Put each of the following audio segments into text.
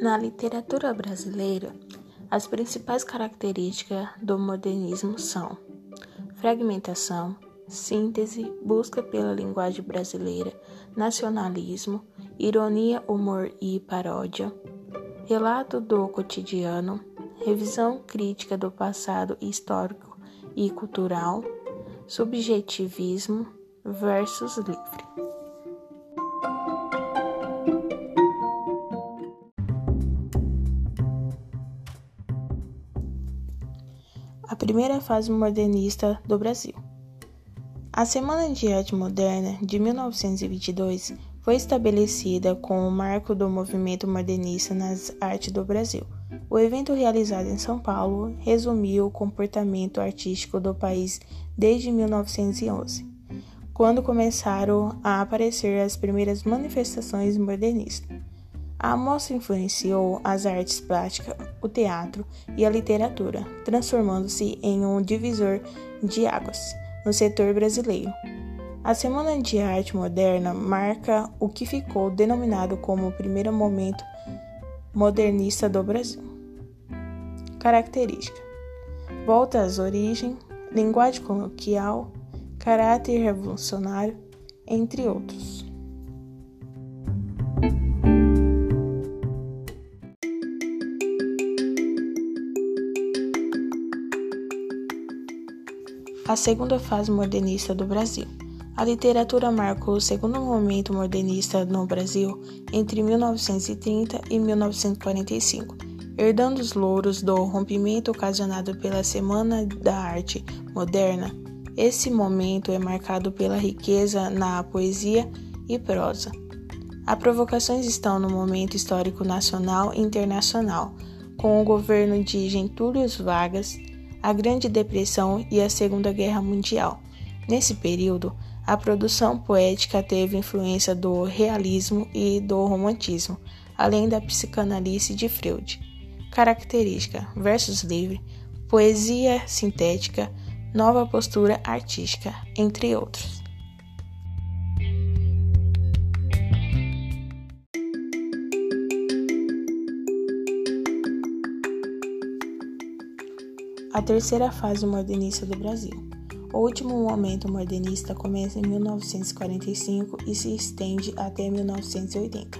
Na literatura brasileira, as principais características do modernismo são fragmentação, síntese, busca pela linguagem brasileira, nacionalismo, ironia, humor e paródia, relato do cotidiano, revisão crítica do passado histórico e cultural, subjetivismo, versos livre. A primeira fase modernista do Brasil. A Semana de Arte Moderna de 1922 foi estabelecida como o marco do movimento modernista nas artes do Brasil. O evento realizado em São Paulo resumiu o comportamento artístico do país desde 1911, quando começaram a aparecer as primeiras manifestações modernistas. A mostra influenciou as artes plásticas, o teatro e a literatura, transformando-se em um divisor de águas no setor brasileiro. A Semana de Arte Moderna marca o que ficou denominado como o primeiro momento modernista do Brasil. Característica: volta às origens, linguagem coloquial, caráter revolucionário, entre outros. A segunda fase modernista do Brasil. A literatura marcou o segundo momento modernista no Brasil entre 1930 e 1945, herdando os louros do rompimento ocasionado pela Semana da Arte Moderna. Esse momento é marcado pela riqueza na poesia e prosa. As provocações estão no momento histórico nacional e internacional, com o governo de Getúlio Vargas a Grande Depressão e a Segunda Guerra Mundial. Nesse período, a produção poética teve influência do realismo e do romantismo, além da psicanálise de Freud. Característica: versos livre, poesia sintética, nova postura artística, entre outros. A terceira fase modernista do Brasil. O último momento modernista começa em 1945 e se estende até 1980.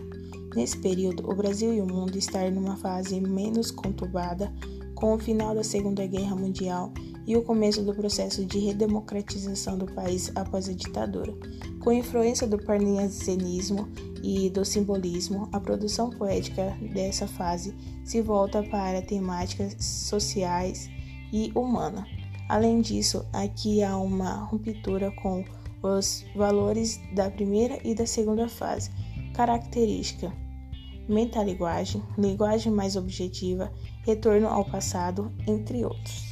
Nesse período, o Brasil e o mundo estão numa fase menos conturbada, com o final da Segunda Guerra Mundial e o começo do processo de redemocratização do país após a ditadura. Com influência do parnasianismo e do simbolismo, a produção poética dessa fase se volta para temáticas sociais e humana. Além disso, aqui há uma ruptura com os valores da primeira e da segunda fase. Característica: metalinguagem, linguagem mais objetiva, retorno ao passado, entre outros.